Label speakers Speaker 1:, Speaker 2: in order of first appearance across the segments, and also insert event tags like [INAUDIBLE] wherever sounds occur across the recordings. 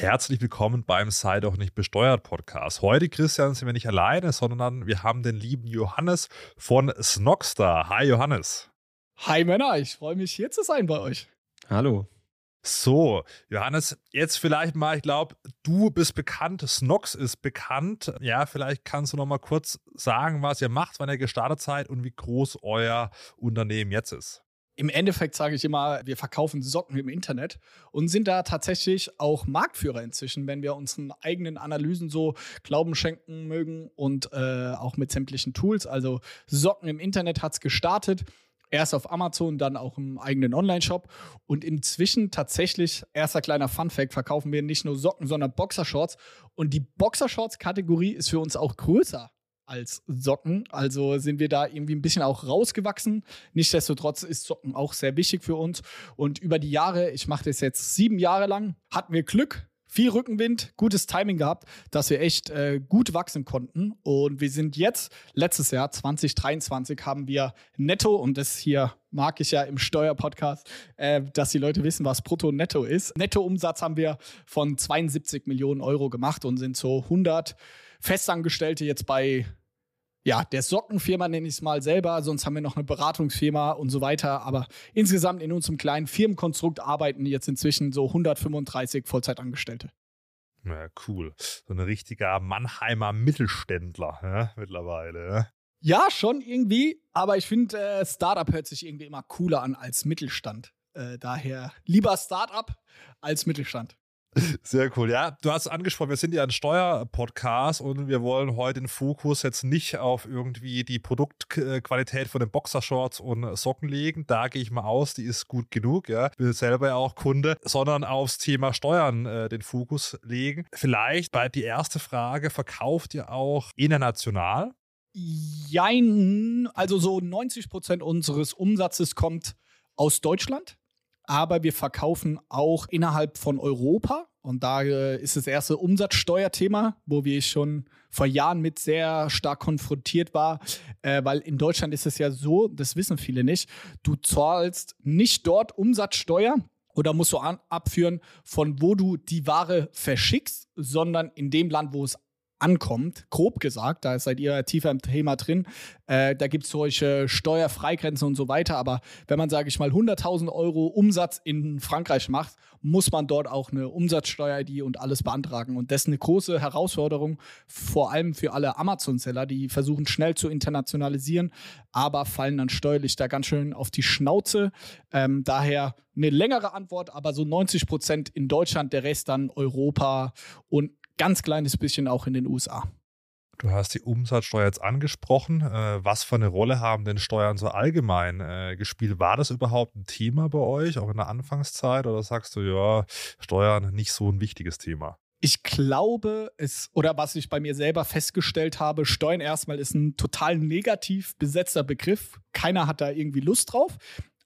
Speaker 1: Herzlich willkommen beim Sei doch nicht besteuert Podcast. Heute, Christian, sind wir nicht alleine, sondern wir haben den lieben Johannes von Snogstar. Hi, Johannes.
Speaker 2: Hi, Männer. Ich freue mich, hier zu sein bei euch.
Speaker 3: Hallo.
Speaker 1: So, Johannes, jetzt vielleicht mal, ich glaube, du bist bekannt, Snox ist bekannt. Ja, vielleicht kannst du noch mal kurz sagen, was ihr macht, wann ihr gestartet seid und wie groß euer Unternehmen jetzt ist.
Speaker 2: Im Endeffekt sage ich immer, wir verkaufen Socken im Internet und sind da tatsächlich auch Marktführer inzwischen, wenn wir unseren eigenen Analysen so Glauben schenken mögen und äh, auch mit sämtlichen Tools. Also Socken im Internet hat es gestartet. Erst auf Amazon, dann auch im eigenen Online-Shop. Und inzwischen tatsächlich, erster kleiner Fun-Fact, verkaufen wir nicht nur Socken, sondern Boxershorts. Und die Boxershorts-Kategorie ist für uns auch größer als Socken. Also sind wir da irgendwie ein bisschen auch rausgewachsen. Nichtsdestotrotz ist Socken auch sehr wichtig für uns. Und über die Jahre, ich mache das jetzt sieben Jahre lang, hatten wir Glück, viel Rückenwind, gutes Timing gehabt, dass wir echt äh, gut wachsen konnten. Und wir sind jetzt, letztes Jahr, 2023, haben wir netto, und das hier mag ich ja im Steuerpodcast, äh, dass die Leute wissen, was brutto netto ist. Nettoumsatz haben wir von 72 Millionen Euro gemacht und sind so 100 Festangestellte jetzt bei ja, der Sockenfirma nenne ich es mal selber, sonst haben wir noch eine Beratungsfirma und so weiter. Aber insgesamt in unserem kleinen Firmenkonstrukt arbeiten jetzt inzwischen so 135 Vollzeitangestellte.
Speaker 1: Ja, cool. So ein richtiger Mannheimer Mittelständler ja, mittlerweile.
Speaker 2: Ja. ja, schon irgendwie. Aber ich finde, äh, Startup hört sich irgendwie immer cooler an als Mittelstand. Äh, daher lieber Startup als Mittelstand.
Speaker 1: Sehr cool. Ja, du hast angesprochen, wir sind ja ein Steuerpodcast und wir wollen heute den Fokus jetzt nicht auf irgendwie die Produktqualität von den Boxershorts und Socken legen. Da gehe ich mal aus, die ist gut genug. Ja, bin selber ja auch Kunde, sondern aufs Thema Steuern äh, den Fokus legen. Vielleicht bei die erste Frage: Verkauft ihr auch international?
Speaker 2: Jein, also so 90 Prozent unseres Umsatzes kommt aus Deutschland aber wir verkaufen auch innerhalb von Europa. Und da äh, ist das erste Umsatzsteuerthema, wo wir schon vor Jahren mit sehr stark konfrontiert war, äh, weil in Deutschland ist es ja so, das wissen viele nicht, du zahlst nicht dort Umsatzsteuer, oder musst du an, abführen, von wo du die Ware verschickst, sondern in dem Land, wo es ankommt, grob gesagt, da seid ihr tiefer im Thema drin, äh, da gibt es solche Steuerfreigrenzen und so weiter, aber wenn man, sage ich mal, 100.000 Euro Umsatz in Frankreich macht, muss man dort auch eine Umsatzsteuer-ID und alles beantragen. Und das ist eine große Herausforderung, vor allem für alle Amazon-Seller, die versuchen schnell zu internationalisieren, aber fallen dann steuerlich da ganz schön auf die Schnauze, ähm, daher eine längere Antwort, aber so 90 Prozent in Deutschland, der Rest dann Europa und ganz kleines bisschen auch in den USA.
Speaker 1: Du hast die Umsatzsteuer jetzt angesprochen. Äh, was für eine Rolle haben denn Steuern so allgemein äh, gespielt? War das überhaupt ein Thema bei euch, auch in der Anfangszeit? Oder sagst du, ja, Steuern nicht so ein wichtiges Thema?
Speaker 2: Ich glaube, es, oder was ich bei mir selber festgestellt habe, Steuern erstmal ist ein total negativ besetzter Begriff. Keiner hat da irgendwie Lust drauf.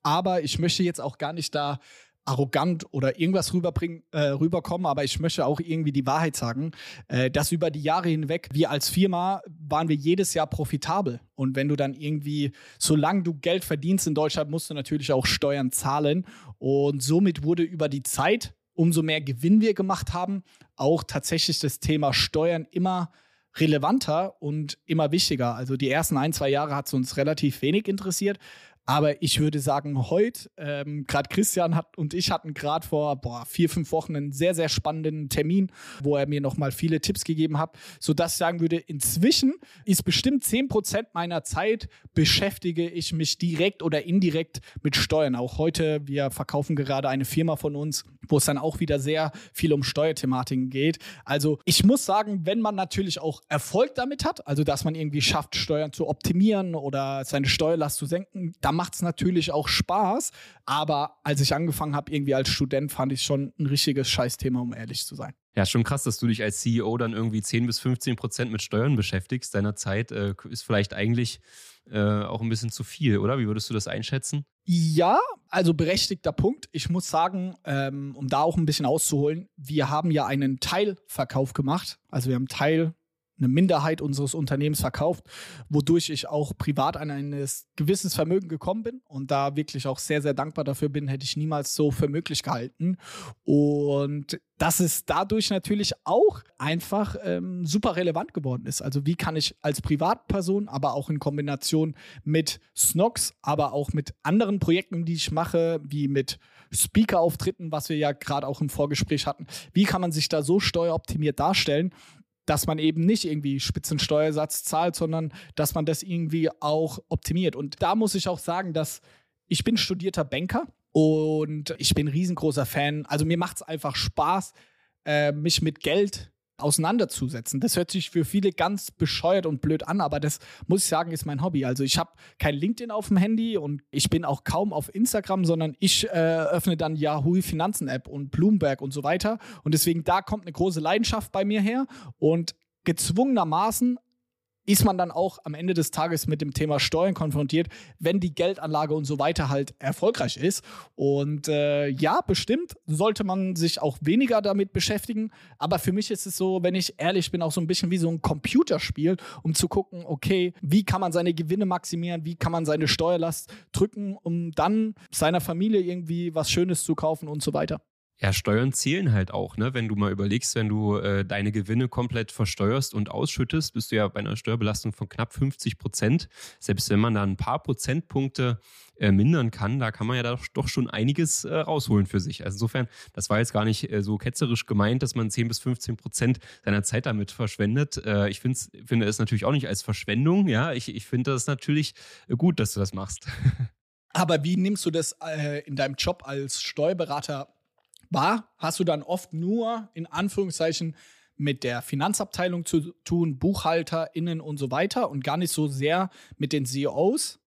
Speaker 2: Aber ich möchte jetzt auch gar nicht da arrogant oder irgendwas rüberbringen, äh, rüberkommen, aber ich möchte auch irgendwie die Wahrheit sagen, äh, dass über die Jahre hinweg, wir als Firma waren wir jedes Jahr profitabel. Und wenn du dann irgendwie, solange du Geld verdienst in Deutschland, musst du natürlich auch Steuern zahlen. Und somit wurde über die Zeit, umso mehr Gewinn wir gemacht haben, auch tatsächlich das Thema Steuern immer relevanter und immer wichtiger. Also die ersten ein, zwei Jahre hat es uns relativ wenig interessiert. Aber ich würde sagen, heute, ähm, gerade Christian hat und ich hatten gerade vor boah, vier, fünf Wochen einen sehr, sehr spannenden Termin, wo er mir nochmal viele Tipps gegeben hat, sodass ich sagen würde, inzwischen ist bestimmt zehn Prozent meiner Zeit beschäftige ich mich direkt oder indirekt mit Steuern. Auch heute, wir verkaufen gerade eine Firma von uns, wo es dann auch wieder sehr viel um Steuerthematiken geht. Also ich muss sagen, wenn man natürlich auch Erfolg damit hat, also dass man irgendwie schafft, Steuern zu optimieren oder seine Steuerlast zu senken, dann macht es natürlich auch Spaß. Aber als ich angefangen habe, irgendwie als Student, fand ich schon ein richtiges Scheißthema, um ehrlich zu sein.
Speaker 3: Ja, schon krass, dass du dich als CEO dann irgendwie 10 bis 15 Prozent mit Steuern beschäftigst. Deiner Zeit äh, ist vielleicht eigentlich äh, auch ein bisschen zu viel, oder? Wie würdest du das einschätzen?
Speaker 2: Ja, also berechtigter Punkt. Ich muss sagen, ähm, um da auch ein bisschen auszuholen, wir haben ja einen Teilverkauf gemacht. Also wir haben Teil eine Minderheit unseres Unternehmens verkauft, wodurch ich auch privat an ein gewisses Vermögen gekommen bin und da wirklich auch sehr, sehr dankbar dafür bin, hätte ich niemals so für möglich gehalten. Und dass es dadurch natürlich auch einfach ähm, super relevant geworden ist. Also wie kann ich als Privatperson, aber auch in Kombination mit Snox, aber auch mit anderen Projekten, die ich mache, wie mit Speaker-Auftritten, was wir ja gerade auch im Vorgespräch hatten, wie kann man sich da so steueroptimiert darstellen, dass man eben nicht irgendwie Spitzensteuersatz zahlt, sondern dass man das irgendwie auch optimiert. Und da muss ich auch sagen, dass ich bin studierter Banker und ich bin riesengroßer Fan. Also mir macht es einfach Spaß, äh, mich mit Geld auseinanderzusetzen. Das hört sich für viele ganz bescheuert und blöd an, aber das muss ich sagen, ist mein Hobby. Also ich habe kein LinkedIn auf dem Handy und ich bin auch kaum auf Instagram, sondern ich äh, öffne dann Yahoo Finanzen App und Bloomberg und so weiter. Und deswegen da kommt eine große Leidenschaft bei mir her und gezwungenermaßen ist man dann auch am Ende des Tages mit dem Thema Steuern konfrontiert, wenn die Geldanlage und so weiter halt erfolgreich ist. Und äh, ja, bestimmt sollte man sich auch weniger damit beschäftigen. Aber für mich ist es so, wenn ich ehrlich bin, auch so ein bisschen wie so ein Computerspiel, um zu gucken, okay, wie kann man seine Gewinne maximieren, wie kann man seine Steuerlast drücken, um dann seiner Familie irgendwie was Schönes zu kaufen und so weiter.
Speaker 3: Ja, Steuern zählen halt auch, ne? Wenn du mal überlegst, wenn du äh, deine Gewinne komplett versteuerst und ausschüttest, bist du ja bei einer Steuerbelastung von knapp 50 Prozent. Selbst wenn man da ein paar Prozentpunkte äh, mindern kann, da kann man ja doch, schon einiges äh, rausholen für sich. Also insofern, das war jetzt gar nicht äh, so ketzerisch gemeint, dass man 10 bis 15 Prozent seiner Zeit damit verschwendet. Äh, ich finde es natürlich auch nicht als Verschwendung, ja. Ich, ich finde das natürlich gut, dass du das machst. [LAUGHS]
Speaker 2: Aber wie nimmst du das äh, in deinem Job als Steuerberater war, hast du dann oft nur in Anführungszeichen mit der Finanzabteilung zu tun, BuchhalterInnen und so weiter und gar nicht so sehr mit den CEOs.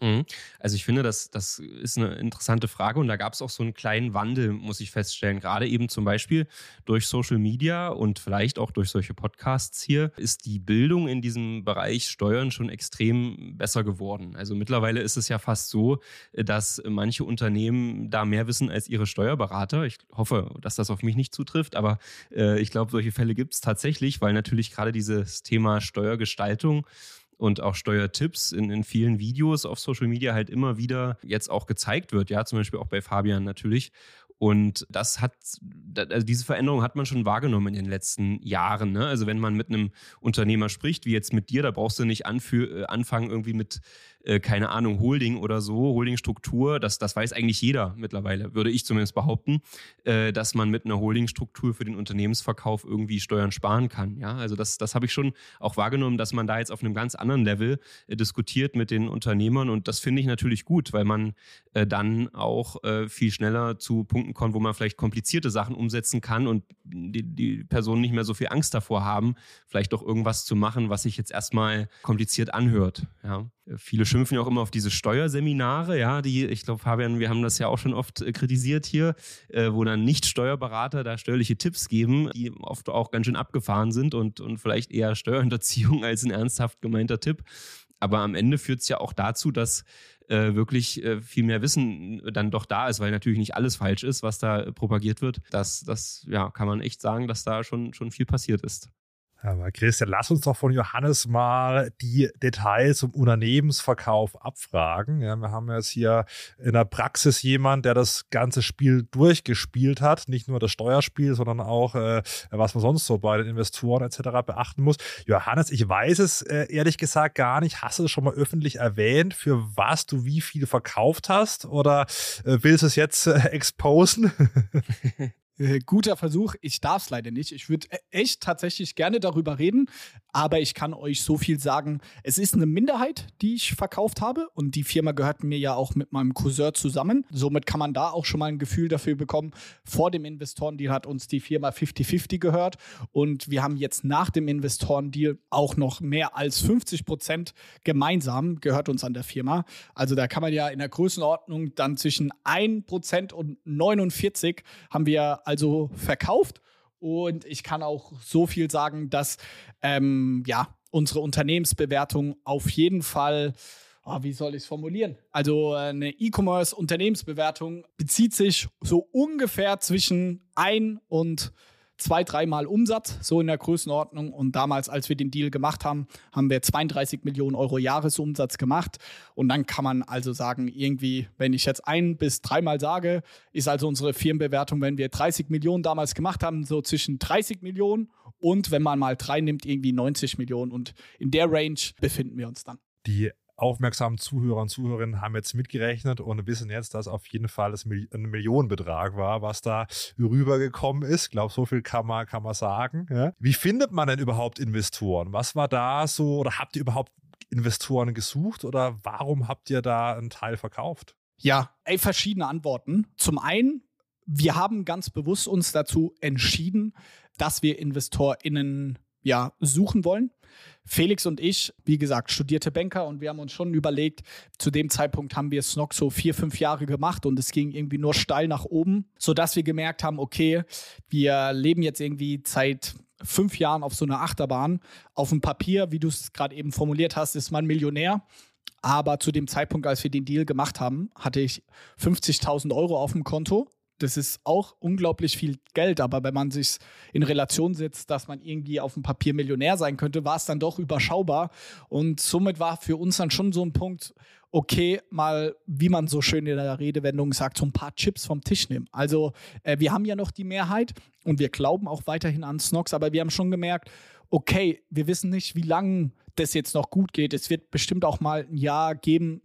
Speaker 3: Mhm. Also ich finde, das, das ist eine interessante Frage und da gab es auch so einen kleinen Wandel, muss ich feststellen. Gerade eben zum Beispiel durch Social Media und vielleicht auch durch solche Podcasts hier ist die Bildung in diesem Bereich Steuern schon extrem besser geworden. Also mittlerweile ist es ja fast so, dass manche Unternehmen da mehr wissen als ihre Steuerberater. Ich hoffe, dass das auf mich nicht zutrifft, aber äh, ich glaube, solche Fälle gibt es tatsächlich, weil natürlich gerade dieses Thema Steuergestaltung und auch Steuertipps in, in vielen Videos auf Social Media halt immer wieder jetzt auch gezeigt wird, ja, zum Beispiel auch bei Fabian natürlich. Und das hat, also diese Veränderung hat man schon wahrgenommen in den letzten Jahren. Ne? Also wenn man mit einem Unternehmer spricht, wie jetzt mit dir, da brauchst du nicht äh, anfangen irgendwie mit äh, keine Ahnung, Holding oder so, Holdingstruktur, das, das weiß eigentlich jeder mittlerweile, würde ich zumindest behaupten, äh, dass man mit einer Holdingstruktur für den Unternehmensverkauf irgendwie Steuern sparen kann. Ja, also das, das habe ich schon auch wahrgenommen, dass man da jetzt auf einem ganz anderen Level äh, diskutiert mit den Unternehmern und das finde ich natürlich gut, weil man äh, dann auch äh, viel schneller zu Punkten kommt, wo man vielleicht komplizierte Sachen umsetzen kann und die, die Personen nicht mehr so viel Angst davor haben, vielleicht doch irgendwas zu machen, was sich jetzt erstmal kompliziert anhört. Ja. Viele schimpfen ja auch immer auf diese Steuerseminare, ja, die, ich glaube, Fabian, wir haben das ja auch schon oft äh, kritisiert hier, äh, wo dann nicht Steuerberater da steuerliche Tipps geben, die oft auch ganz schön abgefahren sind und, und vielleicht eher Steuerhinterziehung [LAUGHS] als ein ernsthaft gemeinter Tipp. Aber am Ende führt es ja auch dazu, dass äh, wirklich äh, viel mehr Wissen dann doch da ist, weil natürlich nicht alles falsch ist, was da propagiert wird. Das, das ja, kann man echt sagen, dass da schon, schon viel passiert ist.
Speaker 1: Aber Christian, lass uns doch von Johannes mal die Details zum Unternehmensverkauf abfragen. Ja, wir haben jetzt hier in der Praxis jemand, der das ganze Spiel durchgespielt hat. Nicht nur das Steuerspiel, sondern auch, äh, was man sonst so bei den Investoren etc. beachten muss. Johannes, ich weiß es äh, ehrlich gesagt gar nicht. Hast du es schon mal öffentlich erwähnt, für was du wie viel verkauft hast? Oder äh, willst du es jetzt äh, exposen? [LAUGHS]
Speaker 2: Äh, guter Versuch. Ich darf es leider nicht. Ich würde e-, echt tatsächlich gerne darüber reden, aber ich kann euch so viel sagen. Es ist eine Minderheit, die ich verkauft habe und die Firma gehört mir ja auch mit meinem Cousin zusammen. Somit kann man da auch schon mal ein Gefühl dafür bekommen. Vor dem Investorendeal hat uns die Firma 50-50 gehört und wir haben jetzt nach dem Investorendeal auch noch mehr als 50 Prozent gemeinsam gehört uns an der Firma. Also da kann man ja in der Größenordnung dann zwischen 1 Prozent und 49 haben wir also verkauft. Und ich kann auch so viel sagen, dass ähm, ja, unsere Unternehmensbewertung auf jeden Fall, oh, wie soll ich es formulieren? Also eine E-Commerce-Unternehmensbewertung bezieht sich so ungefähr zwischen ein und zwei, dreimal Umsatz, so in der Größenordnung. Und damals, als wir den Deal gemacht haben, haben wir 32 Millionen Euro Jahresumsatz gemacht. Und dann kann man also sagen, irgendwie, wenn ich jetzt ein bis dreimal sage, ist also unsere Firmenbewertung, wenn wir 30 Millionen damals gemacht haben, so zwischen 30 Millionen und wenn man mal drei nimmt, irgendwie 90 Millionen. Und in der Range befinden wir uns dann.
Speaker 1: Die aufmerksamen Zuhörer und Zuhörerinnen haben jetzt mitgerechnet und wissen jetzt, dass auf jeden Fall es ein Millionenbetrag war, was da rübergekommen ist. Ich glaube, so viel kann man, kann man sagen. Ja. Wie findet man denn überhaupt Investoren? Was war da so oder habt ihr überhaupt Investoren gesucht oder warum habt ihr da einen Teil verkauft?
Speaker 2: Ja, ey, verschiedene Antworten. Zum einen, wir haben ganz bewusst uns dazu entschieden, dass wir InvestorInnen ja, suchen wollen. Felix und ich, wie gesagt, studierte Banker und wir haben uns schon überlegt, zu dem Zeitpunkt haben wir Snock so vier, fünf Jahre gemacht und es ging irgendwie nur steil nach oben, sodass wir gemerkt haben, okay, wir leben jetzt irgendwie seit fünf Jahren auf so einer Achterbahn. Auf dem Papier, wie du es gerade eben formuliert hast, ist man Millionär. Aber zu dem Zeitpunkt, als wir den Deal gemacht haben, hatte ich 50.000 Euro auf dem Konto das ist auch unglaublich viel Geld, aber wenn man sich in Relation setzt, dass man irgendwie auf dem Papier Millionär sein könnte, war es dann doch überschaubar. Und somit war für uns dann schon so ein Punkt, okay, mal, wie man so schön in der Redewendung sagt, so ein paar Chips vom Tisch nehmen. Also äh, wir haben ja noch die Mehrheit und wir glauben auch weiterhin an Snox, aber wir haben schon gemerkt, okay, wir wissen nicht, wie lange das jetzt noch gut geht. Es wird bestimmt auch mal ein Jahr geben,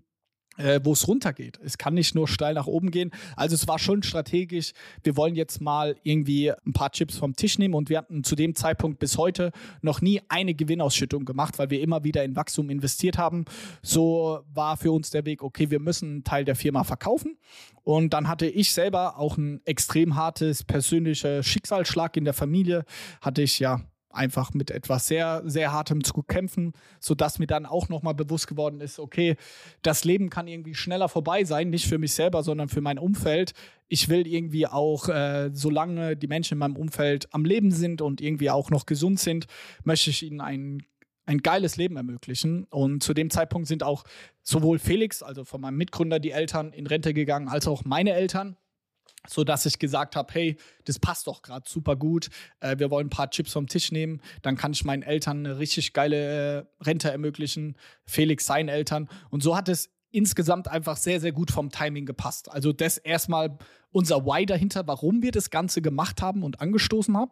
Speaker 2: äh, wo es runtergeht. Es kann nicht nur steil nach oben gehen. Also es war schon strategisch. Wir wollen jetzt mal irgendwie ein paar Chips vom Tisch nehmen und wir hatten zu dem Zeitpunkt bis heute noch nie eine Gewinnausschüttung gemacht, weil wir immer wieder in Wachstum investiert haben. So war für uns der Weg, okay, wir müssen einen Teil der Firma verkaufen. Und dann hatte ich selber auch ein extrem hartes persönlicher Schicksalsschlag in der Familie. Hatte ich ja einfach mit etwas sehr, sehr hartem zu kämpfen, sodass mir dann auch nochmal bewusst geworden ist, okay, das Leben kann irgendwie schneller vorbei sein, nicht für mich selber, sondern für mein Umfeld. Ich will irgendwie auch, äh, solange die Menschen in meinem Umfeld am Leben sind und irgendwie auch noch gesund sind, möchte ich ihnen ein ein geiles Leben ermöglichen. Und zu dem Zeitpunkt sind auch sowohl Felix, also von meinem Mitgründer, die Eltern in Rente gegangen, als auch meine Eltern so dass ich gesagt habe, hey, das passt doch gerade super gut. Äh, wir wollen ein paar Chips vom Tisch nehmen, dann kann ich meinen Eltern eine richtig geile äh, Rente ermöglichen, Felix seinen Eltern und so hat es insgesamt einfach sehr sehr gut vom Timing gepasst. Also das erstmal unser Why dahinter, warum wir das Ganze gemacht haben und angestoßen haben.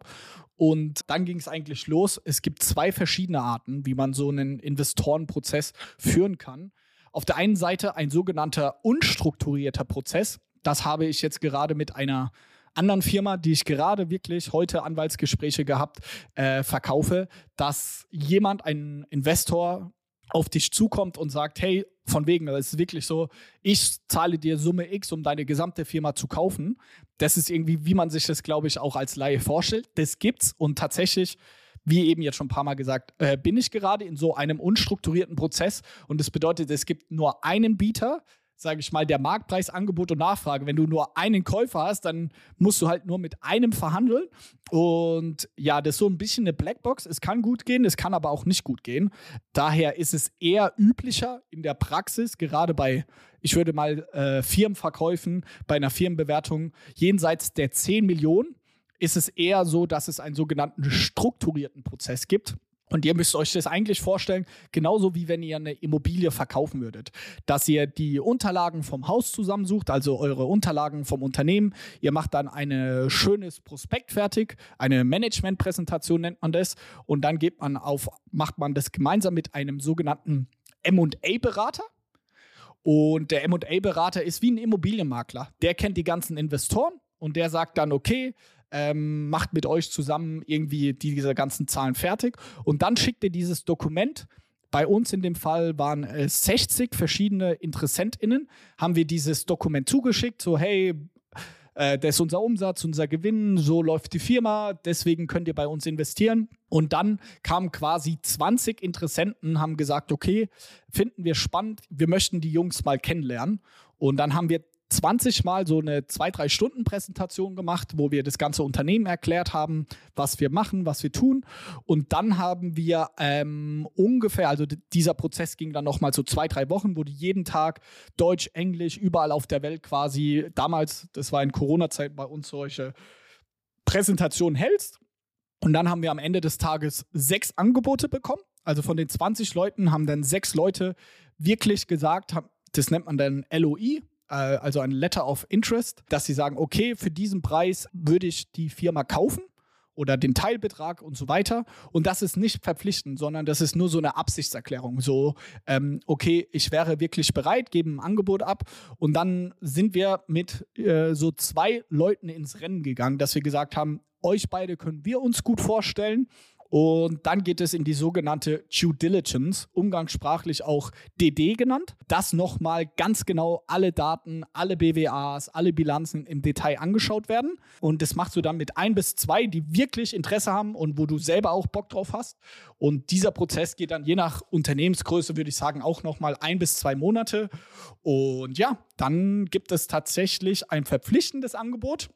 Speaker 2: Und dann ging es eigentlich los. Es gibt zwei verschiedene Arten, wie man so einen Investorenprozess führen kann. Auf der einen Seite ein sogenannter unstrukturierter Prozess. Das habe ich jetzt gerade mit einer anderen Firma, die ich gerade wirklich heute Anwaltsgespräche gehabt, äh, verkaufe, dass jemand, ein Investor, auf dich zukommt und sagt, hey, von wegen, es ist wirklich so, ich zahle dir Summe X, um deine gesamte Firma zu kaufen. Das ist irgendwie, wie man sich das, glaube ich, auch als Laie vorstellt. Das gibt's und tatsächlich wie eben jetzt schon ein paar Mal gesagt, äh, bin ich gerade in so einem unstrukturierten Prozess und das bedeutet, es gibt nur einen Bieter, sage ich mal, der Marktpreis, Angebot und Nachfrage. Wenn du nur einen Käufer hast, dann musst du halt nur mit einem verhandeln. Und ja, das ist so ein bisschen eine Blackbox. Es kann gut gehen, es kann aber auch nicht gut gehen. Daher ist es eher üblicher in der Praxis, gerade bei, ich würde mal äh, Firmenverkäufen, bei einer Firmenbewertung jenseits der 10 Millionen, ist es eher so, dass es einen sogenannten strukturierten Prozess gibt. Und ihr müsst euch das eigentlich vorstellen, genauso wie wenn ihr eine Immobilie verkaufen würdet. Dass ihr die Unterlagen vom Haus zusammensucht, also eure Unterlagen vom Unternehmen. Ihr macht dann ein schönes Prospekt fertig, eine Managementpräsentation nennt man das. Und dann geht man auf, macht man das gemeinsam mit einem sogenannten MA-Berater. Und der MA-Berater ist wie ein Immobilienmakler. Der kennt die ganzen Investoren und der sagt dann, okay, ähm, macht mit euch zusammen irgendwie diese ganzen Zahlen fertig und dann schickt ihr dieses Dokument. Bei uns in dem Fall waren es 60 verschiedene InteressentInnen, haben wir dieses Dokument zugeschickt, so hey, äh, das ist unser Umsatz, unser Gewinn, so läuft die Firma, deswegen könnt ihr bei uns investieren. Und dann kamen quasi 20 Interessenten, haben gesagt, okay, finden wir spannend, wir möchten die Jungs mal kennenlernen. Und dann haben wir 20 Mal so eine zwei, drei Stunden Präsentation gemacht, wo wir das ganze Unternehmen erklärt haben, was wir machen, was wir tun. Und dann haben wir ähm, ungefähr, also dieser Prozess ging dann nochmal so zwei, drei Wochen, wo du jeden Tag Deutsch, Englisch, überall auf der Welt quasi, damals, das war in Corona-Zeit bei uns solche Präsentationen hältst. Und dann haben wir am Ende des Tages sechs Angebote bekommen. Also von den 20 Leuten haben dann sechs Leute wirklich gesagt, das nennt man dann LOI, also ein Letter of Interest, dass sie sagen, okay, für diesen Preis würde ich die Firma kaufen oder den Teilbetrag und so weiter. Und das ist nicht verpflichtend, sondern das ist nur so eine Absichtserklärung. So, ähm, okay, ich wäre wirklich bereit, gebe ein Angebot ab. Und dann sind wir mit äh, so zwei Leuten ins Rennen gegangen, dass wir gesagt haben, euch beide können wir uns gut vorstellen. Und dann geht es in die sogenannte Due Diligence, umgangssprachlich auch DD genannt. Das nochmal ganz genau alle Daten, alle BWAs, alle Bilanzen im Detail angeschaut werden. Und das machst du dann mit ein bis zwei, die wirklich Interesse haben und wo du selber auch Bock drauf hast. Und dieser Prozess geht dann je nach Unternehmensgröße, würde ich sagen, auch nochmal ein bis zwei Monate. Und ja, dann gibt es tatsächlich ein verpflichtendes Angebot.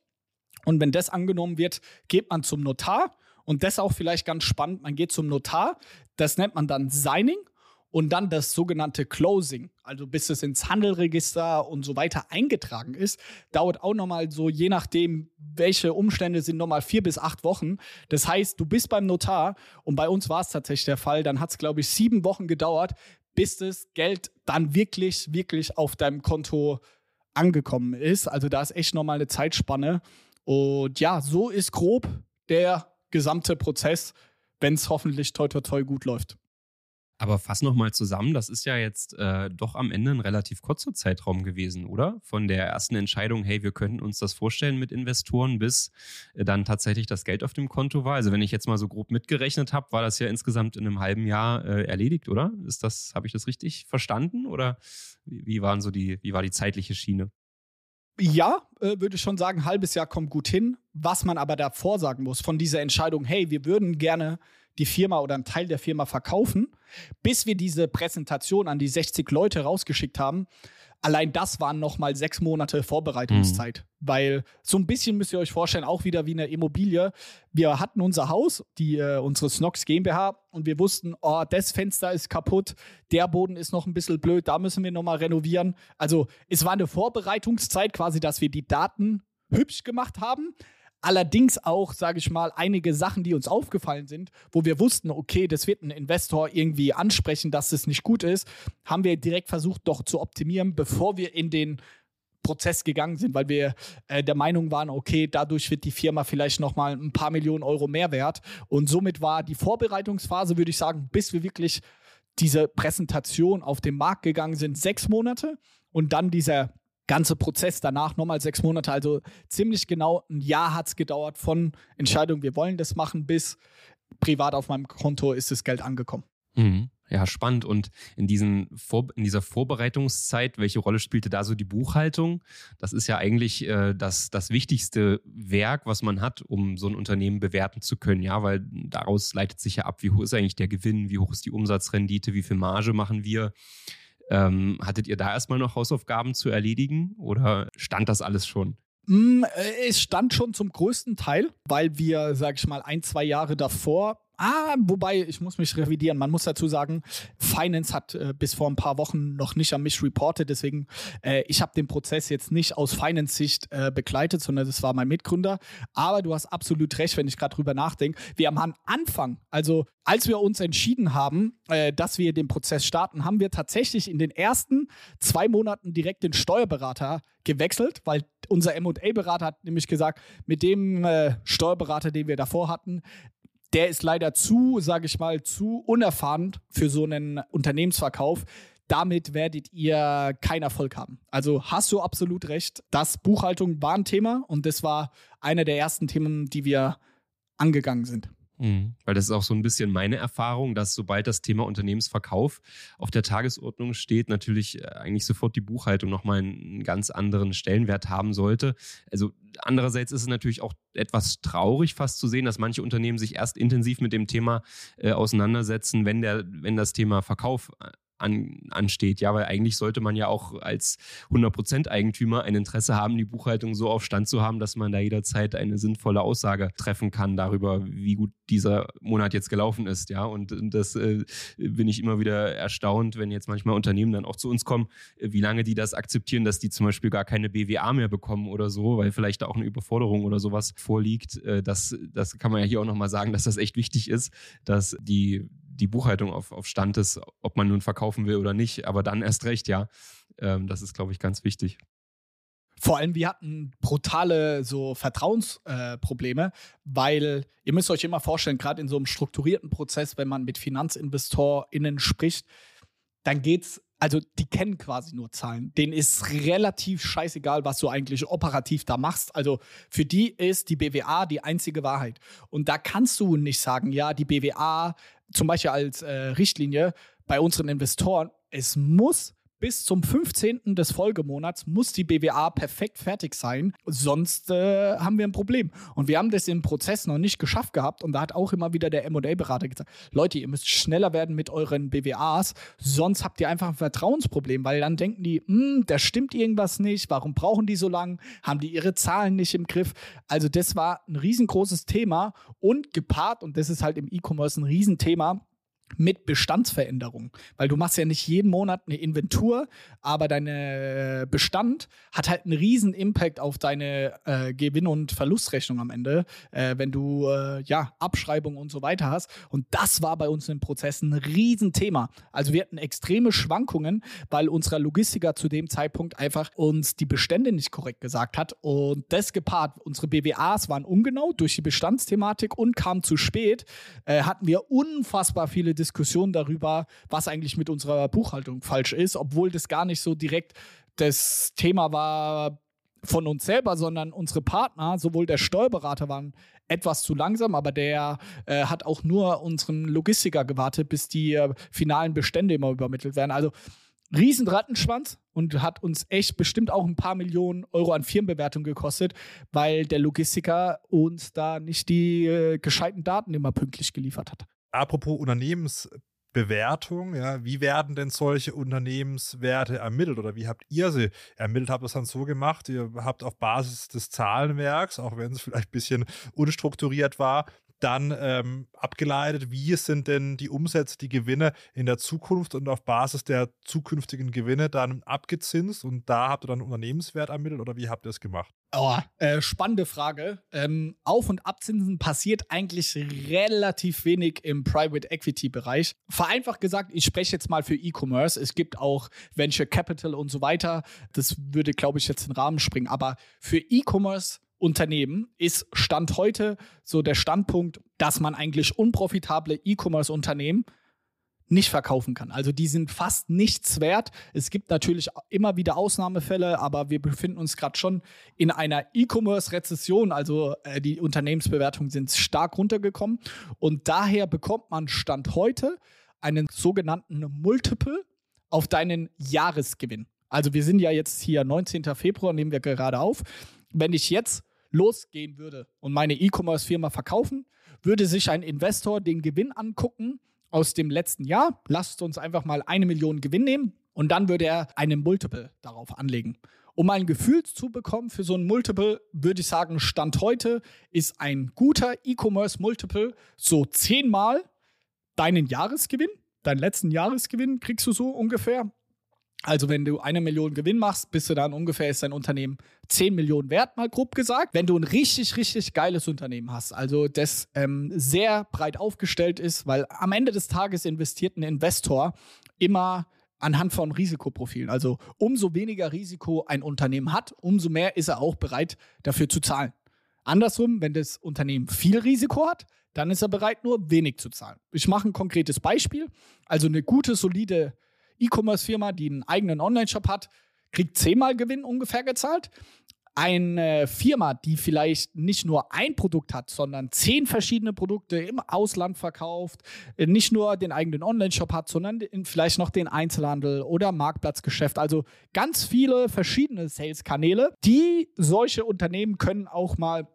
Speaker 2: Und wenn das angenommen wird, geht man zum Notar und das auch vielleicht ganz spannend. Man geht zum Notar, das nennt man dann Signing und dann das sogenannte Closing, also bis es ins Handelregister und so weiter eingetragen ist, dauert auch nochmal so, je nachdem, welche Umstände sind, nochmal vier bis acht Wochen. Das heißt, du bist beim Notar und bei uns war es tatsächlich der Fall, dann hat es, glaube ich, sieben Wochen gedauert, bis das Geld dann wirklich, wirklich auf deinem Konto angekommen ist. Also da ist echt nochmal eine Zeitspanne. Und ja, so ist grob der gesamte Prozess, wenn es hoffentlich toi toi toi gut läuft.
Speaker 3: Aber fass nochmal zusammen, das ist ja jetzt äh, doch am Ende ein relativ kurzer Zeitraum gewesen, oder? Von der ersten Entscheidung, hey, wir könnten uns das vorstellen mit Investoren, bis äh, dann tatsächlich das Geld auf dem Konto war. Also wenn ich jetzt mal so grob mitgerechnet habe, war das ja insgesamt in einem halben Jahr äh, erledigt, oder? Ist das, habe ich das richtig verstanden? Oder wie, waren so die, wie war die zeitliche Schiene?
Speaker 2: Ja, äh, würde ich schon sagen, halbes Jahr kommt gut hin. Was man aber davor sagen muss, von dieser Entscheidung, hey, wir würden gerne die Firma oder einen Teil der Firma verkaufen, bis wir diese Präsentation an die 60 Leute rausgeschickt haben, allein das waren nochmal sechs Monate Vorbereitungszeit. Mhm. Weil so ein bisschen müsst ihr euch vorstellen, auch wieder wie eine Immobilie. Wir hatten unser Haus, die, äh, unsere Snox GmbH, und wir wussten, oh, das Fenster ist kaputt, der Boden ist noch ein bisschen blöd, da müssen wir nochmal renovieren. Also es war eine Vorbereitungszeit quasi, dass wir die Daten hübsch gemacht haben. Allerdings auch, sage ich mal, einige Sachen, die uns aufgefallen sind, wo wir wussten, okay, das wird ein Investor irgendwie ansprechen, dass es nicht gut ist, haben wir direkt versucht, doch zu optimieren, bevor wir in den Prozess gegangen sind, weil wir äh, der Meinung waren, okay, dadurch wird die Firma vielleicht noch mal ein paar Millionen Euro mehr wert. Und somit war die Vorbereitungsphase, würde ich sagen, bis wir wirklich diese Präsentation auf den Markt gegangen sind, sechs Monate und dann dieser ganze Prozess danach nochmal sechs Monate. Also ziemlich genau ein Jahr hat es gedauert von Entscheidung, wir wollen das machen, bis privat auf meinem Konto ist das Geld angekommen.
Speaker 3: Mhm. Ja, spannend. Und in, diesen Vor in dieser Vorbereitungszeit, welche Rolle spielte da so die Buchhaltung? Das ist ja eigentlich äh, das, das wichtigste Werk, was man hat, um so ein Unternehmen bewerten zu können. Ja, weil daraus leitet sich ja ab, wie hoch ist eigentlich der Gewinn, wie hoch ist die Umsatzrendite, wie viel Marge machen wir. Ähm, hattet ihr da erstmal noch Hausaufgaben zu erledigen oder stand das alles schon?
Speaker 2: Mm, äh, es stand schon zum größten Teil, weil wir, sag ich mal, ein, zwei Jahre davor Ah, wobei, ich muss mich revidieren. Man muss dazu sagen, Finance hat äh, bis vor ein paar Wochen noch nicht an mich reportet. Deswegen, äh, ich habe den Prozess jetzt nicht aus Finance-Sicht äh, begleitet, sondern das war mein Mitgründer. Aber du hast absolut recht, wenn ich gerade drüber nachdenke. Wir haben am Anfang, also als wir uns entschieden haben, äh, dass wir den Prozess starten, haben wir tatsächlich in den ersten zwei Monaten direkt den Steuerberater gewechselt, weil unser MA-Berater hat nämlich gesagt, mit dem äh, Steuerberater, den wir davor hatten, der ist leider zu, sage ich mal, zu unerfahren für so einen Unternehmensverkauf. Damit werdet ihr keinen Erfolg haben. Also hast du absolut recht. Das Buchhaltung war ein Thema und das war einer der ersten Themen, die wir angegangen sind.
Speaker 3: Mhm. Weil das ist auch so ein bisschen meine Erfahrung, dass sobald das Thema Unternehmensverkauf auf der Tagesordnung steht, natürlich äh, eigentlich sofort die Buchhaltung nochmal einen ganz anderen Stellenwert haben sollte. Also andererseits ist es natürlich auch etwas traurig fast zu sehen, dass manche Unternehmen sich erst intensiv mit dem Thema äh, auseinandersetzen, wenn, der, wenn das Thema Verkauf äh, an, ansteht. Ja, weil eigentlich sollte man ja auch als 100% Eigentümer ein Interesse haben, die Buchhaltung so auf Stand zu haben, dass man da jederzeit eine sinnvolle Aussage treffen kann darüber, wie gut dieser Monat jetzt gelaufen ist. Ja, und das äh, bin ich immer wieder erstaunt, wenn jetzt manchmal Unternehmen dann auch zu uns kommen, wie lange die das akzeptieren, dass die zum Beispiel gar keine BWA mehr bekommen oder so, weil vielleicht da auch eine Überforderung oder sowas vorliegt. Äh, das, das kann man ja hier auch nochmal sagen, dass das echt wichtig ist, dass die die Buchhaltung auf, auf Stand ist, ob man nun verkaufen will oder nicht. Aber dann erst recht, ja. Ähm, das ist, glaube ich, ganz wichtig.
Speaker 2: Vor allem, wir hatten brutale so Vertrauensprobleme, äh, weil ihr müsst euch immer vorstellen, gerade in so einem strukturierten Prozess, wenn man mit FinanzinvestorInnen spricht, dann geht's, also die kennen quasi nur Zahlen. Denen ist relativ scheißegal, was du eigentlich operativ da machst. Also für die ist die BWA die einzige Wahrheit. Und da kannst du nicht sagen, ja, die BWA zum Beispiel als äh, Richtlinie bei unseren Investoren, es muss bis zum 15. des Folgemonats muss die BWA perfekt fertig sein, sonst äh, haben wir ein Problem. Und wir haben das im Prozess noch nicht geschafft gehabt und da hat auch immer wieder der M&A-Berater gesagt, Leute, ihr müsst schneller werden mit euren BWAs, sonst habt ihr einfach ein Vertrauensproblem, weil dann denken die, hm, da stimmt irgendwas nicht, warum brauchen die so lange, haben die ihre Zahlen nicht im Griff. Also das war ein riesengroßes Thema und gepaart, und das ist halt im E-Commerce ein Riesenthema, mit Bestandsveränderungen. Weil du machst ja nicht jeden Monat eine Inventur, aber dein äh, Bestand hat halt einen riesen Impact auf deine äh, Gewinn- und Verlustrechnung am Ende, äh, wenn du äh, ja Abschreibungen und so weiter hast. Und das war bei uns im Prozess ein Riesenthema. Also wir hatten extreme Schwankungen, weil unser Logistiker zu dem Zeitpunkt einfach uns die Bestände nicht korrekt gesagt hat. Und das gepaart, unsere BWAs waren ungenau durch die Bestandsthematik und kamen zu spät, äh, hatten wir unfassbar viele Diskussion darüber, was eigentlich mit unserer Buchhaltung falsch ist, obwohl das gar nicht so direkt das Thema war von uns selber, sondern unsere Partner, sowohl der Steuerberater waren etwas zu langsam, aber der äh, hat auch nur unseren Logistiker gewartet, bis die äh, finalen Bestände immer übermittelt werden. Also riesen Rattenschwanz und hat uns echt bestimmt auch ein paar Millionen Euro an Firmenbewertung gekostet, weil der Logistiker uns da nicht die äh, gescheiten Daten immer pünktlich geliefert hat
Speaker 1: apropos Unternehmensbewertung, ja, wie werden denn solche Unternehmenswerte ermittelt oder wie habt ihr sie ermittelt? Habt ihr das dann so gemacht? Ihr habt auf Basis des Zahlenwerks, auch wenn es vielleicht ein bisschen unstrukturiert war, dann ähm, abgeleitet, wie sind denn die Umsätze, die Gewinne in der Zukunft und auf Basis der zukünftigen Gewinne dann abgezinst und da habt ihr dann Unternehmenswert ermittelt oder wie habt ihr es gemacht?
Speaker 2: Oh, äh, spannende Frage. Ähm, Auf- und Abzinsen passiert eigentlich relativ wenig im Private Equity Bereich. Vereinfacht gesagt, ich spreche jetzt mal für E-Commerce. Es gibt auch Venture Capital und so weiter. Das würde, glaube ich, jetzt den Rahmen springen. Aber für E-Commerce Unternehmen ist Stand heute so der Standpunkt, dass man eigentlich unprofitable E-Commerce-Unternehmen nicht verkaufen kann. Also die sind fast nichts wert. Es gibt natürlich immer wieder Ausnahmefälle, aber wir befinden uns gerade schon in einer E-Commerce-Rezession. Also äh, die Unternehmensbewertungen sind stark runtergekommen und daher bekommt man Stand heute einen sogenannten Multiple auf deinen Jahresgewinn. Also wir sind ja jetzt hier 19. Februar, nehmen wir gerade auf. Wenn ich jetzt losgehen würde und meine E-Commerce-Firma verkaufen, würde sich ein Investor den Gewinn angucken aus dem letzten Jahr. Lasst uns einfach mal eine Million Gewinn nehmen und dann würde er einen Multiple darauf anlegen. Um ein Gefühl zu bekommen für so ein Multiple, würde ich sagen, Stand heute ist ein guter E-Commerce Multiple so zehnmal deinen Jahresgewinn, deinen letzten Jahresgewinn kriegst du so ungefähr. Also wenn du eine Million Gewinn machst, bist du dann ungefähr ist dein Unternehmen 10 Millionen wert, mal grob gesagt. Wenn du ein richtig, richtig geiles Unternehmen hast, also das ähm, sehr breit aufgestellt ist, weil am Ende des Tages investiert ein Investor immer anhand von Risikoprofilen. Also umso weniger Risiko ein Unternehmen hat, umso mehr ist er auch bereit dafür zu zahlen. Andersrum, wenn das Unternehmen viel Risiko hat, dann ist er bereit, nur wenig zu zahlen. Ich mache ein konkretes Beispiel. Also eine gute, solide E-Commerce-Firma, die einen eigenen Online-Shop hat, kriegt zehnmal Gewinn ungefähr gezahlt. Eine Firma, die vielleicht nicht nur ein Produkt hat, sondern zehn verschiedene Produkte im Ausland verkauft, nicht nur den eigenen Online-Shop hat, sondern vielleicht noch den Einzelhandel oder Marktplatzgeschäft. Also ganz viele verschiedene Sales-Kanäle. Die solche Unternehmen können auch mal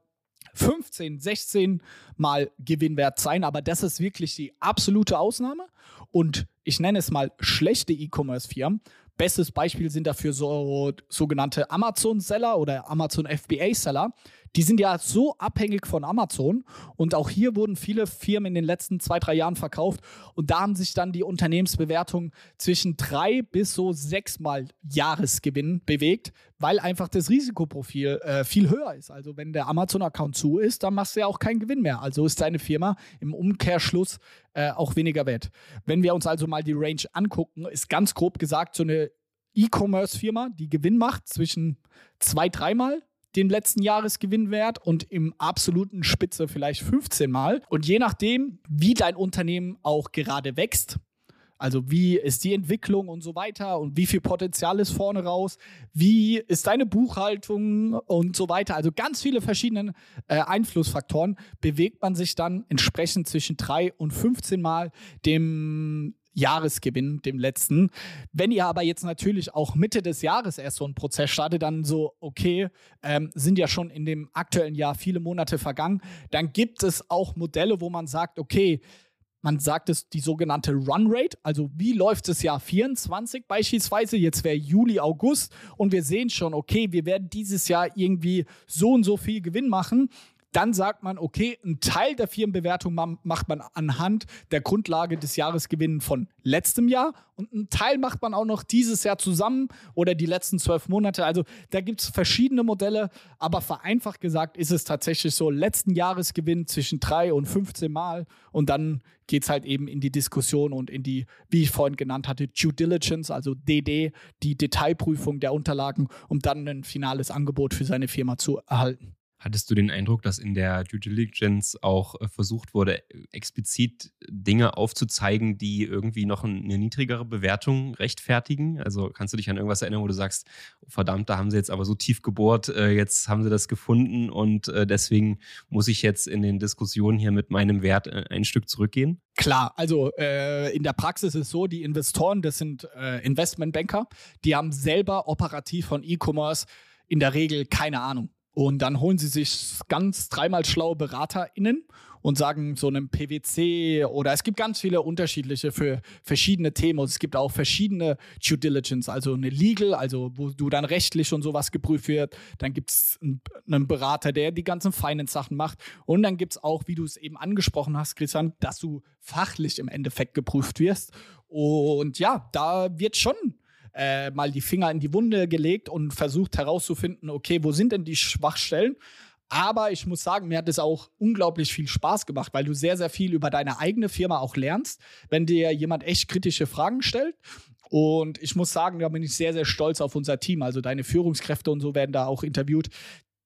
Speaker 2: 15, 16 Mal Gewinnwert sein, aber das ist wirklich die absolute Ausnahme. Und ich nenne es mal schlechte E-Commerce-Firmen. Bestes Beispiel sind dafür so sogenannte Amazon-Seller oder Amazon FBA-Seller, die sind ja so abhängig von Amazon und auch hier wurden viele Firmen in den letzten zwei, drei Jahren verkauft und da haben sich dann die Unternehmensbewertungen zwischen drei bis so sechsmal Jahresgewinn bewegt, weil einfach das Risikoprofil äh, viel höher ist. Also wenn der Amazon-Account zu ist, dann machst du ja auch keinen Gewinn mehr. Also ist deine Firma im Umkehrschluss äh, auch weniger wert. Wenn wir uns also mal die Range angucken, ist ganz grob gesagt so eine E-Commerce-Firma, die Gewinn macht zwischen zwei, dreimal den letzten Jahresgewinnwert und im absoluten Spitze vielleicht 15 Mal. Und je nachdem, wie dein Unternehmen auch gerade wächst, also wie ist die Entwicklung und so weiter und wie viel Potenzial ist vorne raus, wie ist deine Buchhaltung und so weiter. Also ganz viele verschiedene äh, Einflussfaktoren bewegt man sich dann entsprechend zwischen 3 und 15 Mal dem Jahresgewinn, dem letzten. Wenn ihr aber jetzt natürlich auch Mitte des Jahres erst so einen Prozess startet, dann so, okay, ähm, sind ja schon in dem aktuellen Jahr viele Monate vergangen, dann gibt es auch Modelle, wo man sagt, okay, man sagt es die sogenannte Run Rate, also wie läuft das Jahr 24 beispielsweise, jetzt wäre Juli, August und wir sehen schon, okay, wir werden dieses Jahr irgendwie so und so viel Gewinn machen dann sagt man, okay, ein Teil der Firmenbewertung macht man anhand der Grundlage des Jahresgewinns von letztem Jahr und ein Teil macht man auch noch dieses Jahr zusammen oder die letzten zwölf Monate. Also da gibt es verschiedene Modelle, aber vereinfacht gesagt ist es tatsächlich so, letzten Jahresgewinn zwischen drei und 15 Mal und dann geht es halt eben in die Diskussion und in die, wie ich vorhin genannt hatte, Due Diligence, also DD, die Detailprüfung der Unterlagen, um dann ein finales Angebot für seine Firma zu erhalten.
Speaker 3: Hattest du den Eindruck, dass in der Due Diligence auch äh, versucht wurde, explizit Dinge aufzuzeigen, die irgendwie noch eine niedrigere Bewertung rechtfertigen? Also kannst du dich an irgendwas erinnern, wo du sagst, oh, verdammt, da haben sie jetzt aber so tief gebohrt, äh, jetzt haben sie das gefunden und äh, deswegen muss ich jetzt in den Diskussionen hier mit meinem Wert ein Stück zurückgehen?
Speaker 2: Klar, also äh, in der Praxis ist es so, die Investoren, das sind äh, Investmentbanker, die haben selber operativ von E-Commerce in der Regel keine Ahnung. Und dann holen sie sich ganz dreimal schlaue BeraterInnen und sagen so einem PwC oder es gibt ganz viele unterschiedliche für verschiedene Themen. Und es gibt auch verschiedene Due Diligence, also eine Legal, also wo du dann rechtlich und sowas geprüft wird. Dann gibt es einen Berater, der die ganzen Finance-Sachen macht. Und dann gibt es auch, wie du es eben angesprochen hast, Christian, dass du fachlich im Endeffekt geprüft wirst. Und ja, da wird schon äh, mal die Finger in die Wunde gelegt und versucht herauszufinden, okay, wo sind denn die Schwachstellen? Aber ich muss sagen, mir hat es auch unglaublich viel Spaß gemacht, weil du sehr, sehr viel über deine eigene Firma auch lernst, wenn dir jemand echt kritische Fragen stellt. Und ich muss sagen, da bin ich sehr, sehr stolz auf unser Team. Also deine Führungskräfte und so werden da auch interviewt.